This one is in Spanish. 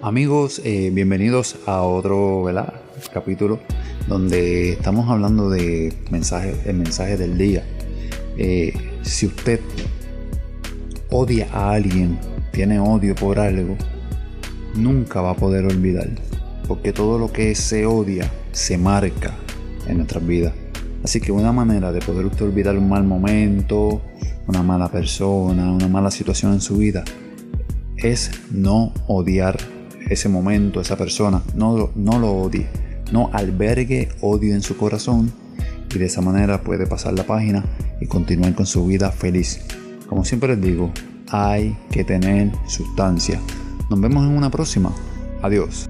Amigos, eh, bienvenidos a otro capítulo donde estamos hablando de mensaje, el mensaje del día. Eh, si usted odia a alguien, tiene odio por algo, nunca va a poder olvidar. Porque todo lo que se odia se marca en nuestras vidas. Así que una manera de poder usted olvidar un mal momento, una mala persona, una mala situación en su vida, es no odiar ese momento, esa persona, no, no lo odie, no albergue odio en su corazón y de esa manera puede pasar la página y continuar con su vida feliz. Como siempre les digo, hay que tener sustancia. Nos vemos en una próxima. Adiós.